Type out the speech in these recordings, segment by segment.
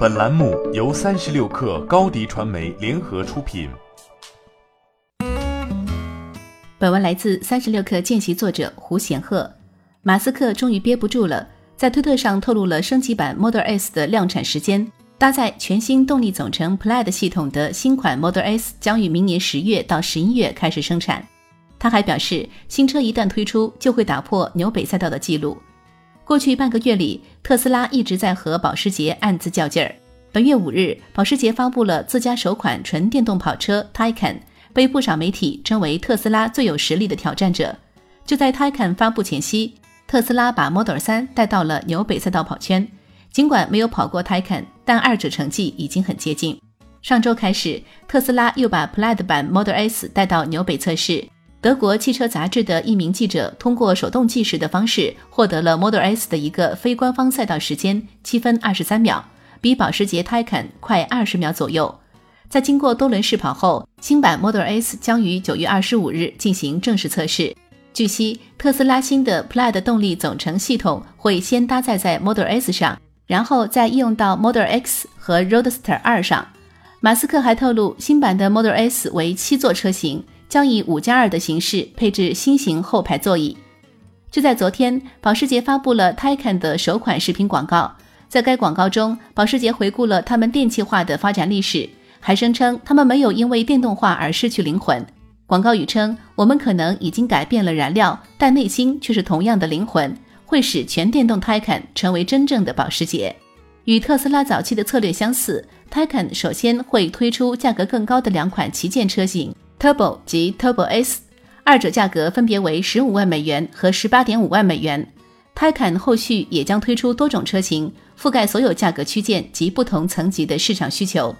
本栏目由三十六氪高低传媒联合出品。本文来自三十六氪见习作者胡贤鹤。马斯克终于憋不住了，在推特上透露了升级版 Model S 的量产时间。搭载全新动力总成 Plaid 系统的新款 Model S 将于明年十月到十一月开始生产。他还表示，新车一旦推出，就会打破纽北赛道的记录。过去半个月里，特斯拉一直在和保时捷暗自较劲儿。本月五日，保时捷发布了自家首款纯电动跑车 Taycan，被不少媒体称为特斯拉最有实力的挑战者。就在 Taycan 发布前夕，特斯拉把 Model 3带到了纽北赛道跑圈。尽管没有跑过 Taycan，但二者成绩已经很接近。上周开始，特斯拉又把 Plaid 版 Model S 带到纽北测试。德国汽车杂志的一名记者通过手动计时的方式获得了 Model S 的一个非官方赛道时间七分二十三秒，比保时捷 Taycan 快二十秒左右。在经过多轮试跑后，新版 Model S 将于九月二十五日进行正式测试。据悉，特斯拉新的 Plaid 动力总成系统会先搭载在 Model S 上，然后再应用到 Model X 和 Roadster 二上。马斯克还透露，新版的 Model S 为七座车型。将以五加二的形式配置新型后排座椅。就在昨天，保时捷发布了 Taycan 的首款视频广告。在该广告中，保时捷回顾了他们电气化的发展历史，还声称他们没有因为电动化而失去灵魂。广告语称：“我们可能已经改变了燃料，但内心却是同样的灵魂，会使全电动 Taycan 成为真正的保时捷。”与特斯拉早期的策略相似，Taycan 首先会推出价格更高的两款旗舰车型。Turbo 及 Turbo S，二者价格分别为十五万美元和十八点五万美元。Taycan 后续也将推出多种车型，覆盖所有价格区间及不同层级的市场需求。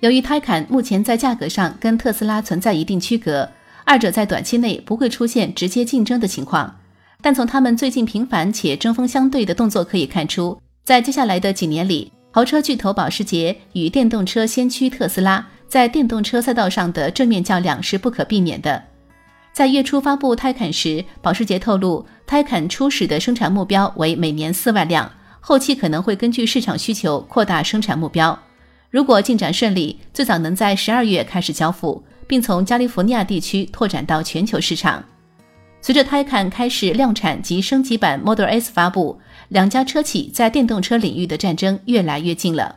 由于 Taycan 目前在价格上跟特斯拉存在一定区隔，二者在短期内不会出现直接竞争的情况。但从他们最近频繁且针锋相对的动作可以看出，在接下来的几年里，豪车巨头保时捷与电动车先驱特斯拉。在电动车赛道上的正面较量是不可避免的。在月初发布 Taycan 时，保时捷透露，Taycan 初始的生产目标为每年四万辆，后期可能会根据市场需求扩大生产目标。如果进展顺利，最早能在十二月开始交付，并从加利福尼亚地区拓展到全球市场。随着 Taycan 开始量产及升级版 Model S 发布，两家车企在电动车领域的战争越来越近了。